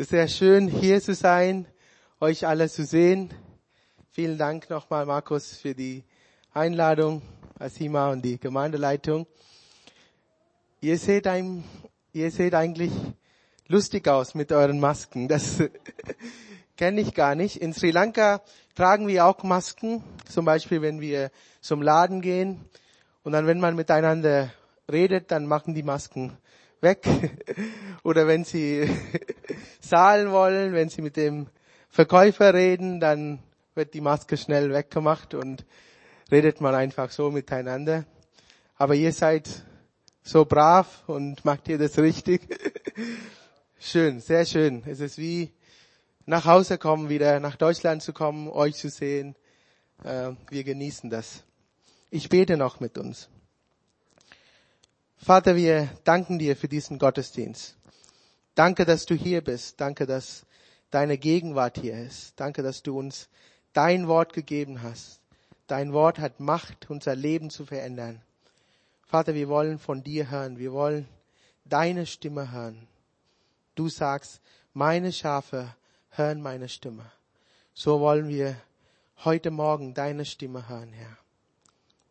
Es ist sehr schön, hier zu sein, euch alle zu sehen. Vielen Dank nochmal, Markus, für die Einladung, Asima und die Gemeindeleitung. Ihr seht, ein, ihr seht eigentlich lustig aus mit euren Masken. Das kenne ich gar nicht. In Sri Lanka tragen wir auch Masken, zum Beispiel wenn wir zum Laden gehen. Und dann, wenn man miteinander redet, dann machen die Masken weg. Oder wenn sie zahlen wollen, wenn sie mit dem Verkäufer reden, dann wird die Maske schnell weggemacht und redet man einfach so miteinander. Aber ihr seid so brav und macht ihr das richtig. schön, sehr schön. Es ist wie nach Hause kommen, wieder nach Deutschland zu kommen, euch zu sehen. Äh, wir genießen das. Ich bete noch mit uns. Vater, wir danken dir für diesen Gottesdienst. Danke, dass du hier bist. Danke, dass deine Gegenwart hier ist. Danke, dass du uns dein Wort gegeben hast. Dein Wort hat Macht, unser Leben zu verändern. Vater, wir wollen von dir hören. Wir wollen deine Stimme hören. Du sagst, meine Schafe hören meine Stimme. So wollen wir heute Morgen deine Stimme hören, Herr.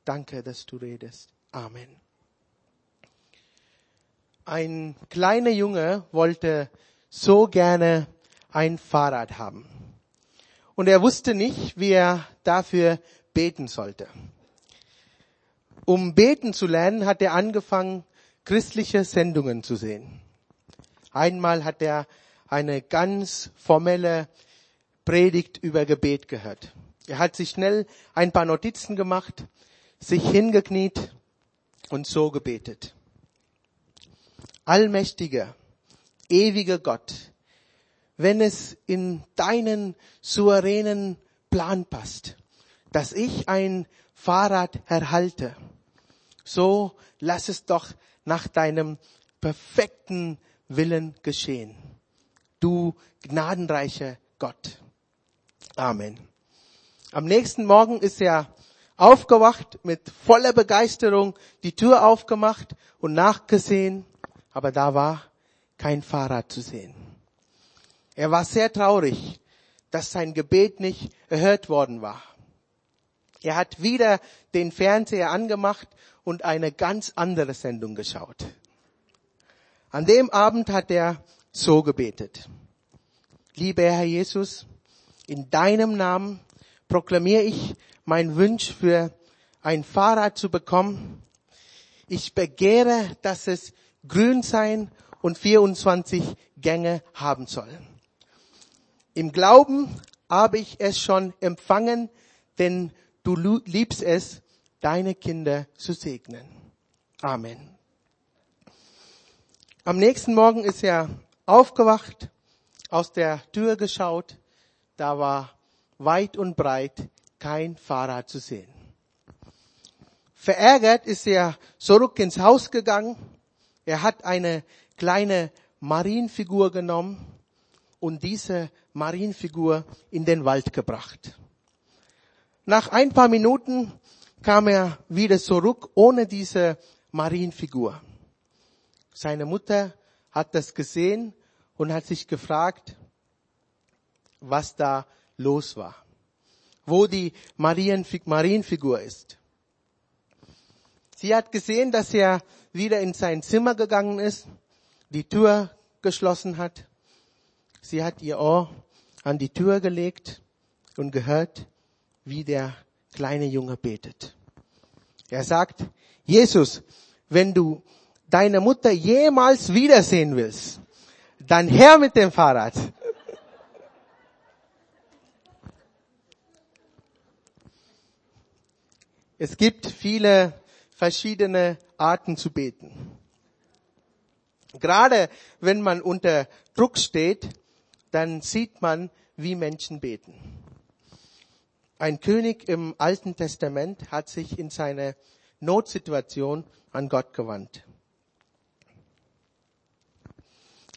Danke, dass du redest. Amen. Ein kleiner Junge wollte so gerne ein Fahrrad haben. Und er wusste nicht, wie er dafür beten sollte. Um beten zu lernen, hat er angefangen, christliche Sendungen zu sehen. Einmal hat er eine ganz formelle Predigt über Gebet gehört. Er hat sich schnell ein paar Notizen gemacht, sich hingekniet und so gebetet. Allmächtiger, ewiger Gott, wenn es in deinen souveränen Plan passt, dass ich ein Fahrrad erhalte, so lass es doch nach deinem perfekten Willen geschehen. Du gnadenreicher Gott. Amen. Am nächsten Morgen ist er aufgewacht mit voller Begeisterung, die Tür aufgemacht und nachgesehen, aber da war kein Fahrrad zu sehen. Er war sehr traurig, dass sein Gebet nicht erhört worden war. Er hat wieder den Fernseher angemacht und eine ganz andere Sendung geschaut. An dem Abend hat er so gebetet. Lieber Herr Jesus, in deinem Namen proklamiere ich mein Wunsch für ein Fahrrad zu bekommen. Ich begehre, dass es grün sein und 24 Gänge haben soll. Im Glauben habe ich es schon empfangen, denn du liebst es, deine Kinder zu segnen. Amen. Am nächsten Morgen ist er aufgewacht, aus der Tür geschaut, da war weit und breit kein Fahrrad zu sehen. Verärgert ist er zurück ins Haus gegangen. Er hat eine kleine Marienfigur genommen und diese Marienfigur in den Wald gebracht. Nach ein paar Minuten kam er wieder zurück ohne diese Marienfigur. Seine Mutter hat das gesehen und hat sich gefragt, was da los war, wo die Marienfigur ist. Sie hat gesehen, dass er wieder in sein Zimmer gegangen ist, die Tür geschlossen hat. Sie hat ihr Ohr an die Tür gelegt und gehört, wie der kleine Junge betet. Er sagt, Jesus, wenn du deine Mutter jemals wiedersehen willst, dann her mit dem Fahrrad. Es gibt viele verschiedene Arten zu beten. Gerade wenn man unter Druck steht, dann sieht man, wie Menschen beten. Ein König im Alten Testament hat sich in seiner Notsituation an Gott gewandt.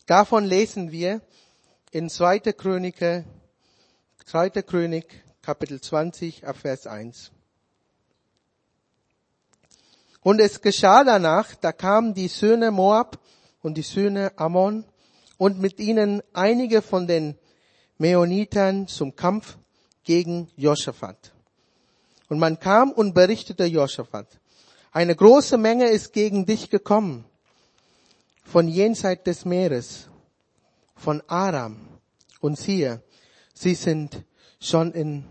Davon lesen wir in 2. Könige, 2. König, Kapitel 20, Abvers 1. Und es geschah danach, da kamen die Söhne Moab und die Söhne Ammon und mit ihnen einige von den Meonitern zum Kampf gegen Josaphat. Und man kam und berichtete Josaphat, eine große Menge ist gegen dich gekommen, von jenseits des Meeres, von Aram. Und siehe, sie sind schon in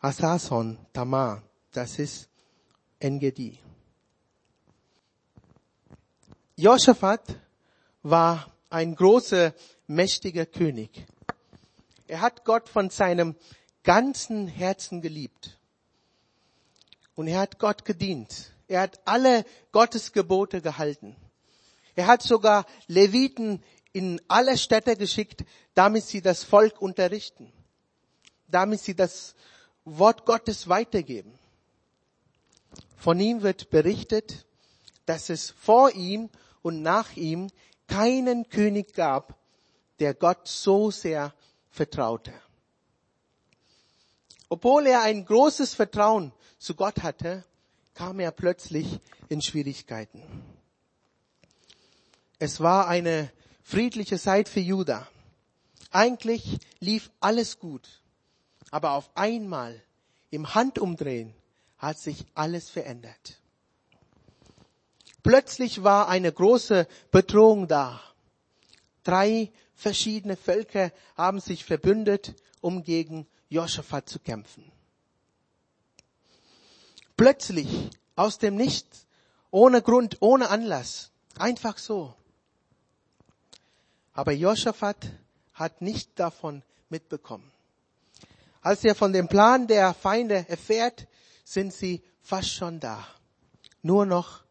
Asason, Tamar, das ist Engedi. Josaphat war ein großer, mächtiger König. Er hat Gott von seinem ganzen Herzen geliebt. Und er hat Gott gedient. Er hat alle Gottes Gebote gehalten. Er hat sogar Leviten in alle Städte geschickt, damit sie das Volk unterrichten, damit sie das Wort Gottes weitergeben. Von ihm wird berichtet, dass es vor ihm und nach ihm keinen König gab, der Gott so sehr vertraute. Obwohl er ein großes Vertrauen zu Gott hatte, kam er plötzlich in Schwierigkeiten. Es war eine friedliche Zeit für Juda. Eigentlich lief alles gut, aber auf einmal im Handumdrehen hat sich alles verändert. Plötzlich war eine große Bedrohung da. Drei verschiedene Völker haben sich verbündet, um gegen Josaphat zu kämpfen. Plötzlich, aus dem Nichts, ohne Grund, ohne Anlass, einfach so. Aber Josaphat hat nicht davon mitbekommen. Als er von dem Plan der Feinde erfährt, sind sie fast schon da. Nur noch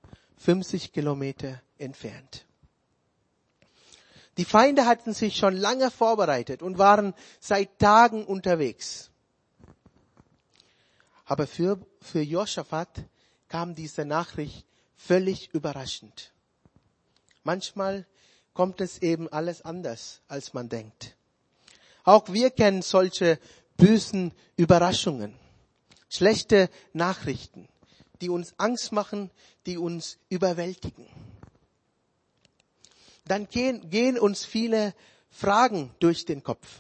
50 Kilometer entfernt. Die Feinde hatten sich schon lange vorbereitet und waren seit Tagen unterwegs. Aber für, für Josaphat kam diese Nachricht völlig überraschend. Manchmal kommt es eben alles anders, als man denkt. Auch wir kennen solche bösen Überraschungen, schlechte Nachrichten, die uns Angst machen, die uns überwältigen. Dann gehen, gehen uns viele Fragen durch den Kopf.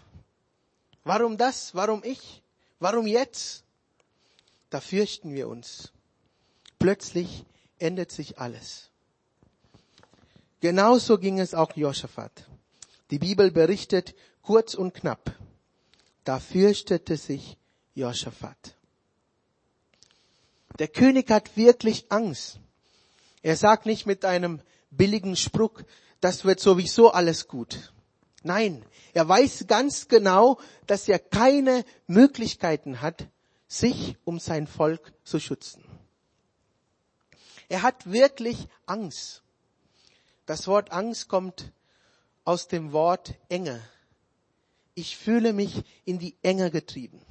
Warum das? Warum ich? Warum jetzt? Da fürchten wir uns. Plötzlich ändert sich alles. Genauso ging es auch Josaphat. Die Bibel berichtet kurz und knapp. Da fürchtete sich Josaphat. Der König hat wirklich Angst. Er sagt nicht mit einem billigen Spruch, das wird sowieso alles gut. Nein, er weiß ganz genau, dass er keine Möglichkeiten hat, sich um sein Volk zu schützen. Er hat wirklich Angst. Das Wort Angst kommt aus dem Wort Enge. Ich fühle mich in die Enge getrieben.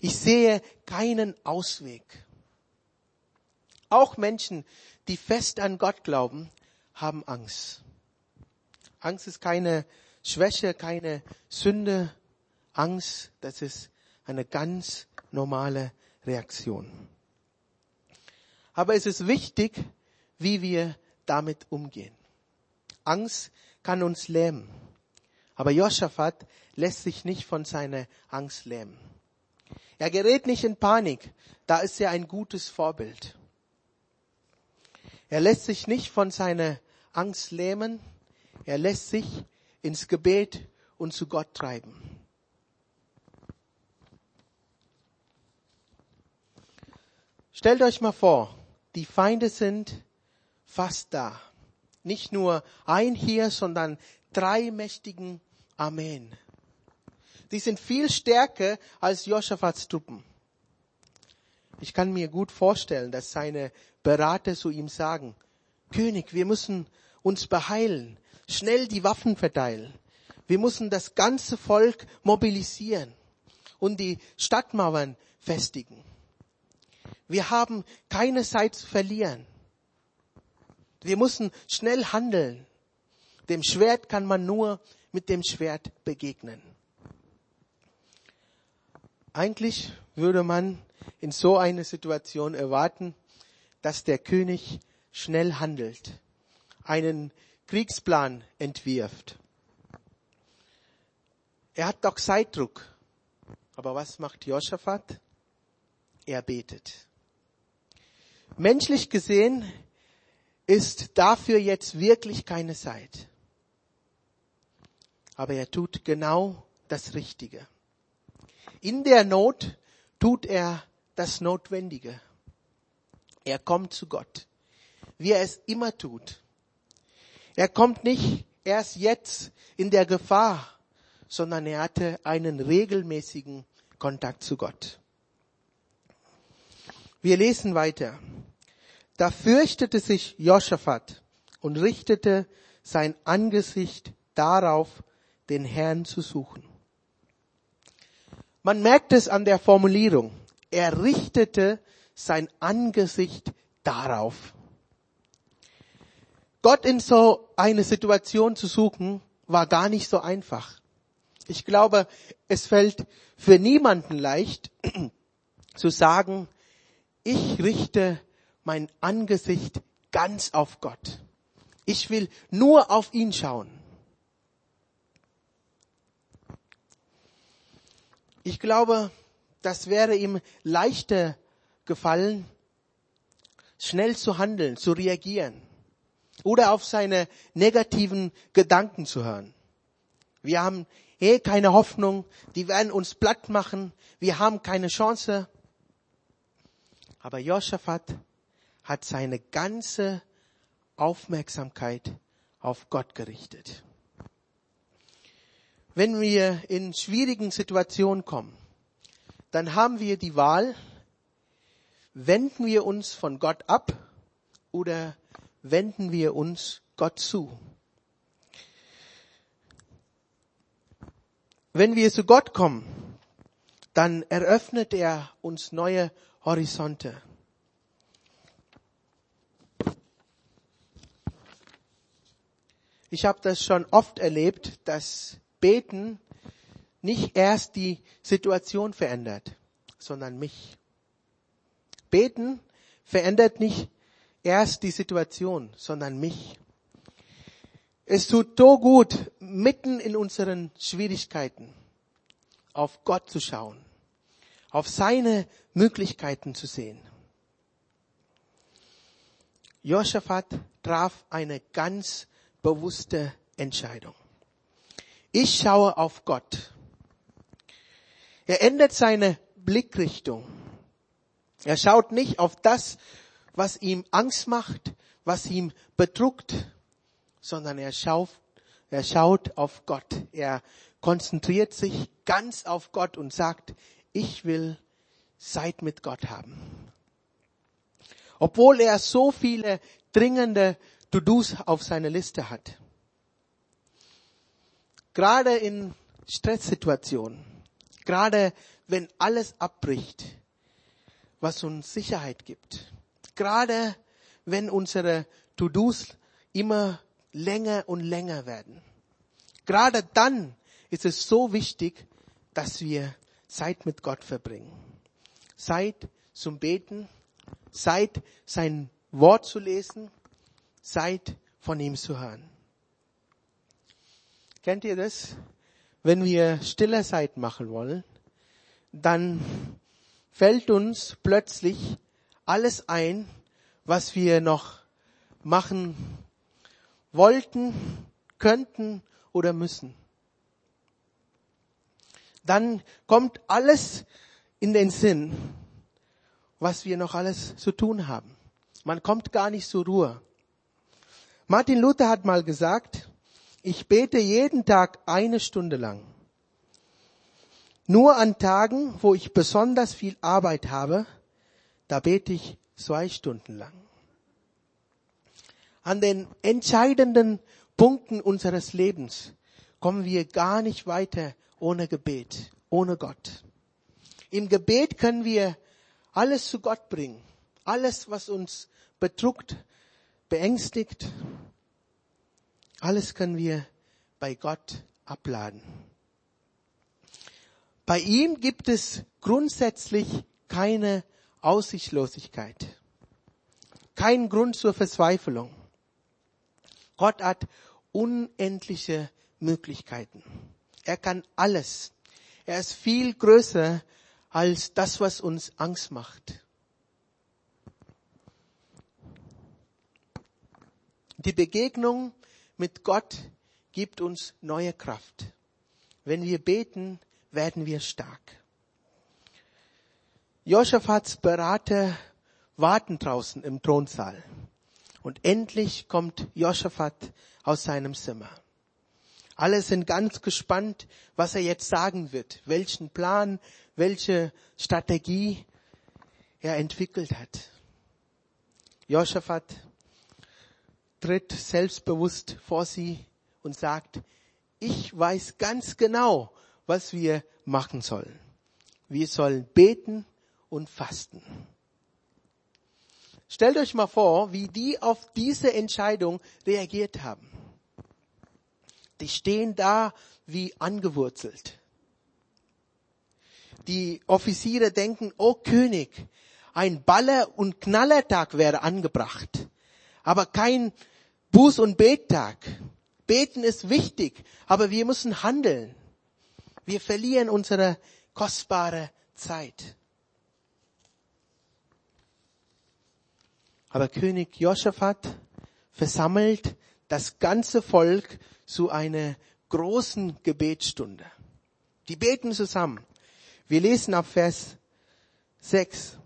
Ich sehe keinen Ausweg. Auch Menschen, die fest an Gott glauben, haben Angst. Angst ist keine Schwäche, keine Sünde. Angst, das ist eine ganz normale Reaktion. Aber es ist wichtig, wie wir damit umgehen. Angst kann uns lähmen. Aber Josaphat lässt sich nicht von seiner Angst lähmen. Er gerät nicht in Panik. Da ist er ein gutes Vorbild. Er lässt sich nicht von seiner Angst lähmen. Er lässt sich ins Gebet und zu Gott treiben. Stellt euch mal vor, die Feinde sind fast da. Nicht nur ein hier, sondern drei mächtigen Armeen. Die sind viel stärker als Josaphats Truppen. Ich kann mir gut vorstellen, dass seine Berater zu ihm sagen, König, wir müssen uns beheilen, schnell die Waffen verteilen. Wir müssen das ganze Volk mobilisieren und die Stadtmauern festigen. Wir haben keine Zeit zu verlieren. Wir müssen schnell handeln. Dem Schwert kann man nur mit dem Schwert begegnen. Eigentlich würde man in so einer Situation erwarten, dass der König schnell handelt, einen Kriegsplan entwirft. Er hat doch Zeitdruck. Aber was macht Josaphat? Er betet. Menschlich gesehen ist dafür jetzt wirklich keine Zeit. Aber er tut genau das Richtige. In der Not tut er das Notwendige. Er kommt zu Gott, wie er es immer tut. Er kommt nicht erst jetzt in der Gefahr, sondern er hatte einen regelmäßigen Kontakt zu Gott. Wir lesen weiter. Da fürchtete sich Joschafat und richtete sein Angesicht darauf, den Herrn zu suchen. Man merkt es an der Formulierung. Er richtete sein Angesicht darauf. Gott in so eine Situation zu suchen, war gar nicht so einfach. Ich glaube, es fällt für niemanden leicht zu sagen, ich richte mein Angesicht ganz auf Gott. Ich will nur auf ihn schauen. Ich glaube, das wäre ihm leichter gefallen, schnell zu handeln, zu reagieren oder auf seine negativen Gedanken zu hören. Wir haben eh keine Hoffnung, die werden uns platt machen, wir haben keine Chance. Aber Josaphat hat seine ganze Aufmerksamkeit auf Gott gerichtet. Wenn wir in schwierigen Situationen kommen, dann haben wir die Wahl, wenden wir uns von Gott ab oder wenden wir uns Gott zu. Wenn wir zu Gott kommen, dann eröffnet er uns neue Horizonte. Ich habe das schon oft erlebt, dass Beten nicht erst die Situation verändert, sondern mich. Beten verändert nicht erst die Situation, sondern mich. Es tut so gut, mitten in unseren Schwierigkeiten auf Gott zu schauen, auf seine Möglichkeiten zu sehen. Josaphat traf eine ganz bewusste Entscheidung. Ich schaue auf Gott. Er ändert seine Blickrichtung. Er schaut nicht auf das, was ihm Angst macht, was ihm bedruckt, sondern er schaut, er schaut auf Gott. Er konzentriert sich ganz auf Gott und sagt, ich will Zeit mit Gott haben. Obwohl er so viele dringende To-Dos auf seiner Liste hat. Gerade in Stresssituationen, gerade wenn alles abbricht, was uns Sicherheit gibt, gerade wenn unsere To-Dos immer länger und länger werden. Gerade dann ist es so wichtig, dass wir Zeit mit Gott verbringen. Zeit zum Beten, Zeit sein Wort zu lesen, Zeit von ihm zu hören. Kennt ihr das? Wenn wir stille Zeit machen wollen, dann fällt uns plötzlich alles ein, was wir noch machen wollten, könnten oder müssen. Dann kommt alles in den Sinn, was wir noch alles zu tun haben. Man kommt gar nicht zur Ruhe. Martin Luther hat mal gesagt, ich bete jeden Tag eine Stunde lang. Nur an Tagen, wo ich besonders viel Arbeit habe, da bete ich zwei Stunden lang. An den entscheidenden Punkten unseres Lebens kommen wir gar nicht weiter ohne Gebet, ohne Gott. Im Gebet können wir alles zu Gott bringen. Alles, was uns bedruckt, beängstigt, alles können wir bei Gott abladen. Bei ihm gibt es grundsätzlich keine Aussichtslosigkeit. Kein Grund zur Verzweiflung. Gott hat unendliche Möglichkeiten. Er kann alles. Er ist viel größer als das, was uns Angst macht. Die Begegnung mit Gott gibt uns neue Kraft. Wenn wir beten, werden wir stark. Josaphats Berater warten draußen im Thronsaal. Und endlich kommt Josaphat aus seinem Zimmer. Alle sind ganz gespannt, was er jetzt sagen wird, welchen Plan, welche Strategie er entwickelt hat. Josaphat tritt selbstbewusst vor sie und sagt, ich weiß ganz genau, was wir machen sollen. Wir sollen beten und fasten. Stellt euch mal vor, wie die auf diese Entscheidung reagiert haben. Die stehen da wie angewurzelt. Die Offiziere denken, oh König, ein Baller- und Knallertag wäre angebracht, aber kein Buß- und Bettag. Beten ist wichtig, aber wir müssen handeln. Wir verlieren unsere kostbare Zeit. Aber König Josaphat versammelt das ganze Volk zu einer großen Gebetsstunde. Die beten zusammen. Wir lesen ab Vers 6.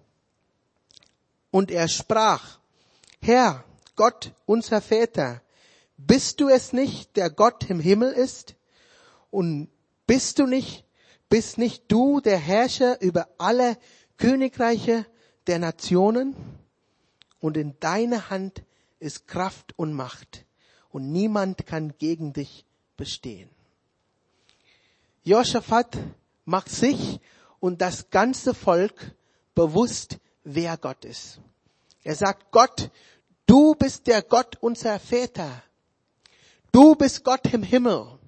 Und er sprach, Herr, Gott, unser Väter, bist du es nicht, der Gott im Himmel ist? Und bist du nicht, bist nicht du der Herrscher über alle Königreiche der Nationen? Und in deiner Hand ist Kraft und Macht. Und niemand kann gegen dich bestehen. Josaphat macht sich und das ganze Volk bewusst, wer Gott ist. Er sagt, Gott, Du bist der Gott unserer Väter. Du bist Gott im Himmel.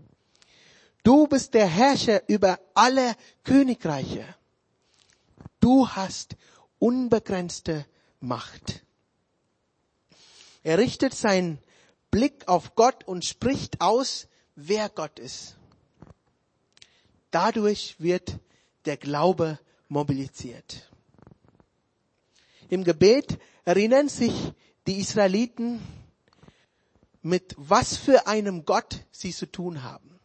Du bist der Herrscher über alle Königreiche. Du hast unbegrenzte Macht. Er richtet seinen Blick auf Gott und spricht aus, wer Gott ist. Dadurch wird der Glaube mobilisiert. Im Gebet erinnern sich die Israeliten, mit was für einem Gott sie zu tun haben.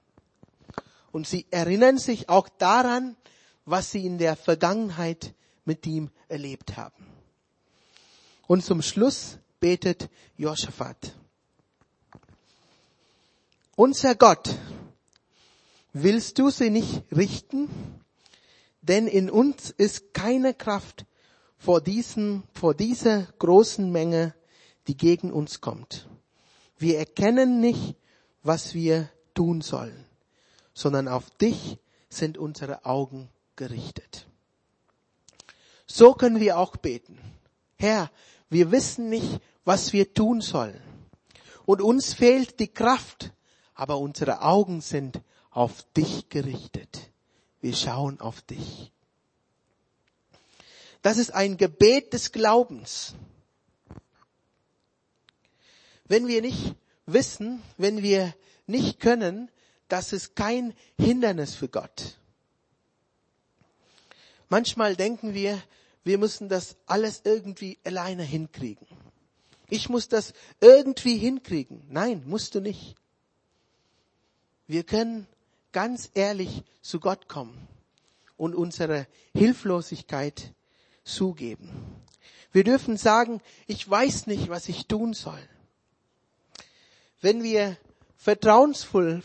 Und sie erinnern sich auch daran, was sie in der Vergangenheit mit ihm erlebt haben. Und zum Schluss betet Josaphat. Unser Gott, willst du sie nicht richten? Denn in uns ist keine Kraft vor diesen, vor dieser großen Menge die gegen uns kommt. Wir erkennen nicht, was wir tun sollen, sondern auf dich sind unsere Augen gerichtet. So können wir auch beten. Herr, wir wissen nicht, was wir tun sollen. Und uns fehlt die Kraft, aber unsere Augen sind auf dich gerichtet. Wir schauen auf dich. Das ist ein Gebet des Glaubens wenn wir nicht wissen, wenn wir nicht können, das ist kein Hindernis für Gott. Manchmal denken wir, wir müssen das alles irgendwie alleine hinkriegen. Ich muss das irgendwie hinkriegen. Nein, musst du nicht. Wir können ganz ehrlich zu Gott kommen und unsere Hilflosigkeit zugeben. Wir dürfen sagen, ich weiß nicht, was ich tun soll. Wenn wir vertrauensvoll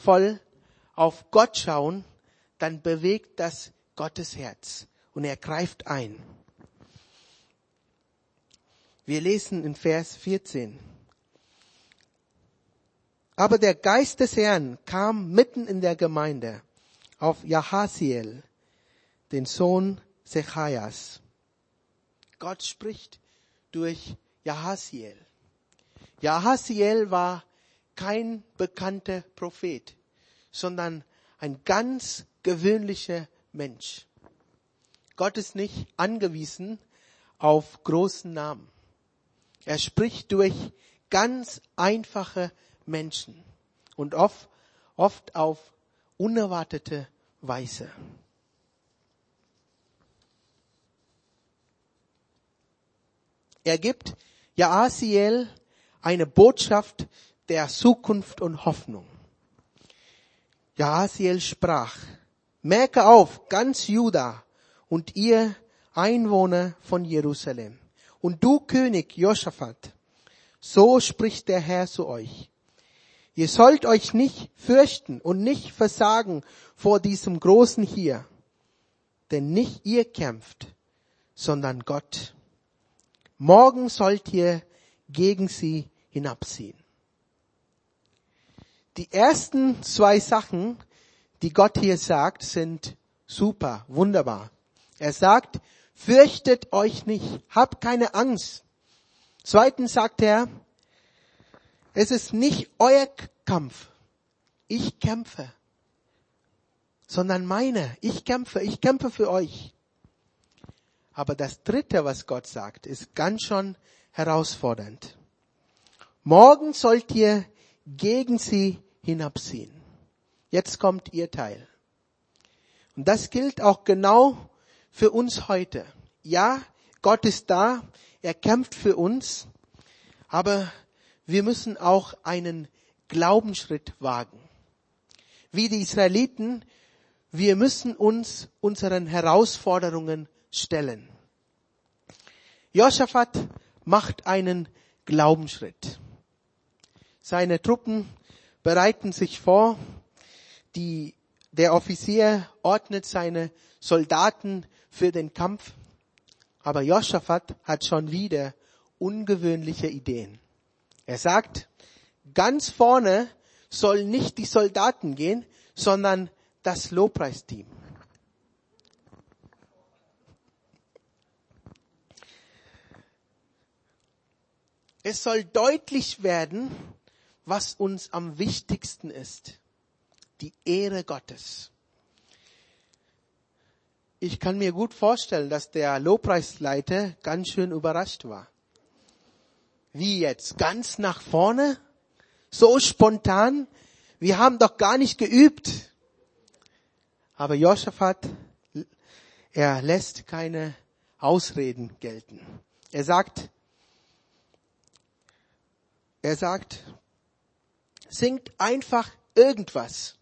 auf Gott schauen, dann bewegt das Gottes Herz und er greift ein. Wir lesen in Vers 14. Aber der Geist des Herrn kam mitten in der Gemeinde auf Jahasiel, den Sohn Sechajas. Gott spricht durch Jahasiel. Jahasiel war kein bekannter Prophet, sondern ein ganz gewöhnlicher Mensch. Gott ist nicht angewiesen auf großen Namen. Er spricht durch ganz einfache Menschen und oft, oft auf unerwartete Weise. Er gibt Jaasiel eine Botschaft der Zukunft und Hoffnung. Jaasiel sprach, merke auf, ganz Juda und ihr Einwohner von Jerusalem und du König Josaphat, so spricht der Herr zu euch. Ihr sollt euch nicht fürchten und nicht versagen vor diesem Großen hier, denn nicht ihr kämpft, sondern Gott. Morgen sollt ihr gegen sie hinabziehen. Die ersten zwei Sachen, die Gott hier sagt, sind super, wunderbar. Er sagt, fürchtet euch nicht, habt keine Angst. Zweitens sagt er, es ist nicht euer Kampf. Ich kämpfe. Sondern meine. Ich kämpfe. Ich kämpfe für euch. Aber das dritte, was Gott sagt, ist ganz schon herausfordernd. Morgen sollt ihr gegen sie hinabziehen. Jetzt kommt ihr Teil. Und das gilt auch genau für uns heute. Ja, Gott ist da. Er kämpft für uns. Aber wir müssen auch einen Glaubensschritt wagen. Wie die Israeliten, wir müssen uns unseren Herausforderungen stellen. Josaphat macht einen Glaubensschritt. Seine Truppen bereiten sich vor. Die, der Offizier ordnet seine Soldaten für den Kampf. Aber Josaphat hat schon wieder ungewöhnliche Ideen. Er sagt, ganz vorne sollen nicht die Soldaten gehen, sondern das Lobpreisteam. Es soll deutlich werden, was uns am wichtigsten ist. Die Ehre Gottes. Ich kann mir gut vorstellen, dass der Lobpreisleiter ganz schön überrascht war. Wie jetzt? Ganz nach vorne? So spontan? Wir haben doch gar nicht geübt. Aber Josaphat, er lässt keine Ausreden gelten. Er sagt, er sagt, singt einfach irgendwas.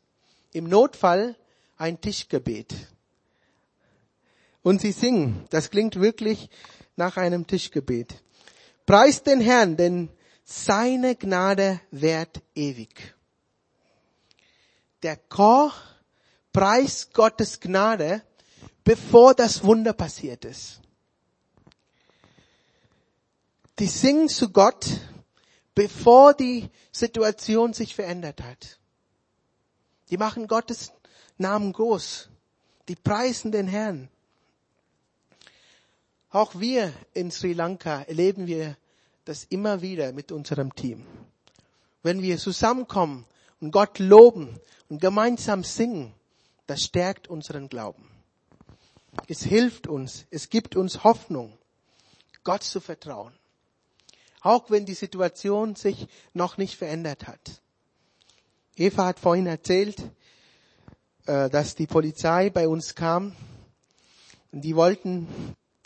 Im Notfall ein Tischgebet. Und sie singen. Das klingt wirklich nach einem Tischgebet. Preist den Herrn, denn seine Gnade währt ewig. Der Chor preist Gottes Gnade, bevor das Wunder passiert ist. Die singen zu Gott, bevor die Situation sich verändert hat. Die machen Gottes Namen groß. Die preisen den Herrn. Auch wir in Sri Lanka erleben wir das immer wieder mit unserem Team. Wenn wir zusammenkommen und Gott loben und gemeinsam singen, das stärkt unseren Glauben. Es hilft uns, es gibt uns Hoffnung, Gott zu vertrauen. Auch wenn die Situation sich noch nicht verändert hat. Eva hat vorhin erzählt, äh, dass die Polizei bei uns kam die wollten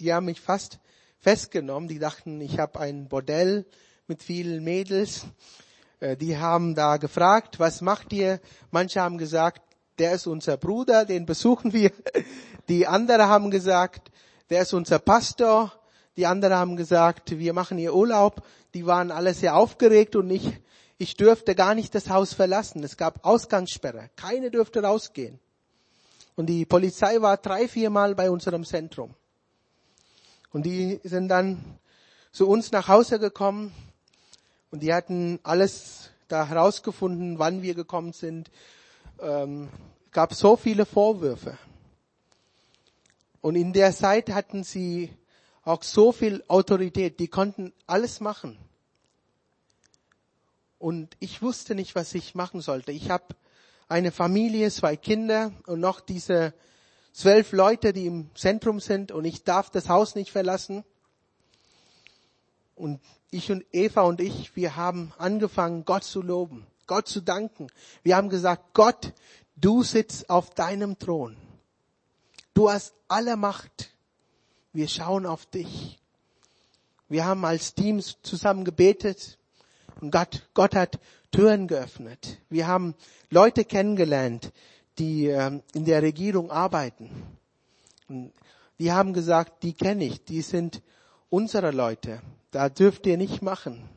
die haben mich fast festgenommen. Die dachten, ich habe ein Bordell mit vielen Mädels. Äh, die haben da gefragt, was macht ihr? Manche haben gesagt, der ist unser Bruder, den besuchen wir. Die anderen haben gesagt, der ist unser Pastor. Die anderen haben gesagt, wir machen hier Urlaub. Die waren alle sehr aufgeregt und ich, ich dürfte gar nicht das Haus verlassen. Es gab Ausgangssperre. Keine dürfte rausgehen. Und die Polizei war drei, viermal bei unserem Zentrum. Und die sind dann zu uns nach Hause gekommen und die hatten alles da herausgefunden, wann wir gekommen sind. Ähm, gab so viele Vorwürfe. Und in der Zeit hatten sie auch so viel Autorität, die konnten alles machen. Und ich wusste nicht, was ich machen sollte. Ich habe eine Familie, zwei Kinder und noch diese zwölf Leute, die im Zentrum sind und ich darf das Haus nicht verlassen. Und ich und Eva und ich, wir haben angefangen, Gott zu loben, Gott zu danken. Wir haben gesagt, Gott, Du sitzt auf deinem Thron. Du hast alle Macht. Wir schauen auf dich. Wir haben als Team zusammen gebetet und Gott, Gott hat Türen geöffnet. Wir haben Leute kennengelernt, die ähm, in der Regierung arbeiten. Die haben gesagt, die kenne ich, die sind unsere Leute. Da dürft ihr nicht machen.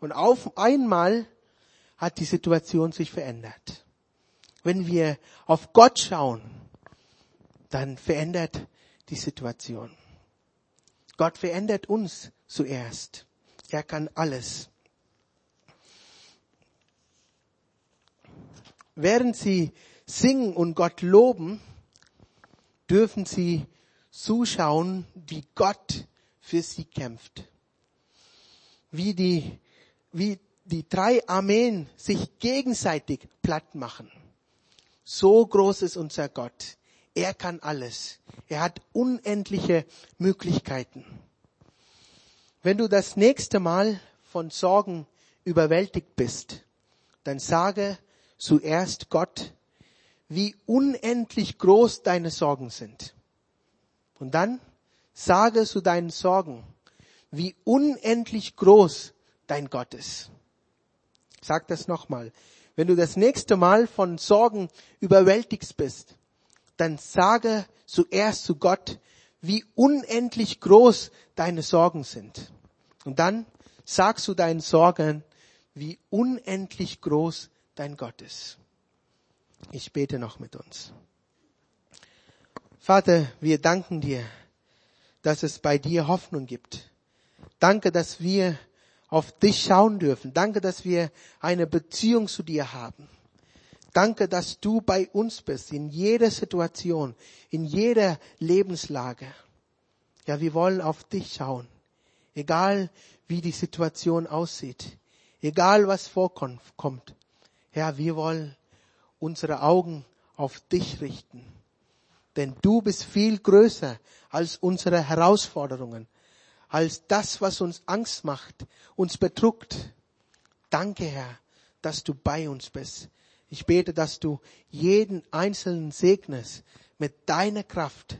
Und auf einmal hat die Situation sich verändert. Wenn wir auf Gott schauen, dann verändert die Situation. Gott verändert uns zuerst. Er kann alles. Während Sie singen und Gott loben, dürfen Sie zuschauen, wie Gott für Sie kämpft. Wie die, wie die drei Armeen sich gegenseitig platt machen. So groß ist unser Gott. Er kann alles. Er hat unendliche Möglichkeiten. Wenn du das nächste Mal von Sorgen überwältigt bist, dann sage zuerst Gott, wie unendlich groß deine Sorgen sind. Und dann sage zu deinen Sorgen, wie unendlich groß dein Gott ist. Sag das nochmal. Wenn du das nächste Mal von Sorgen überwältigt bist, dann sage zuerst zu Gott, wie unendlich groß deine Sorgen sind. Und dann sagst du deinen Sorgen, wie unendlich groß dein Gott ist. Ich bete noch mit uns. Vater, wir danken dir, dass es bei dir Hoffnung gibt. Danke, dass wir auf dich schauen dürfen. Danke, dass wir eine Beziehung zu dir haben. Danke, dass du bei uns bist, in jeder Situation, in jeder Lebenslage. Ja, wir wollen auf dich schauen. Egal, wie die Situation aussieht. Egal, was vorkommt. Ja, wir wollen unsere Augen auf dich richten. Denn du bist viel größer als unsere Herausforderungen als das, was uns Angst macht, uns bedruckt. Danke, Herr, dass du bei uns bist. Ich bete, dass du jeden Einzelnen segnest mit deiner Kraft,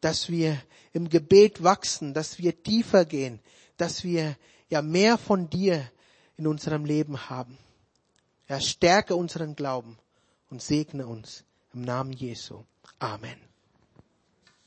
dass wir im Gebet wachsen, dass wir tiefer gehen, dass wir ja mehr von dir in unserem Leben haben. Er stärke unseren Glauben und segne uns im Namen Jesu. Amen.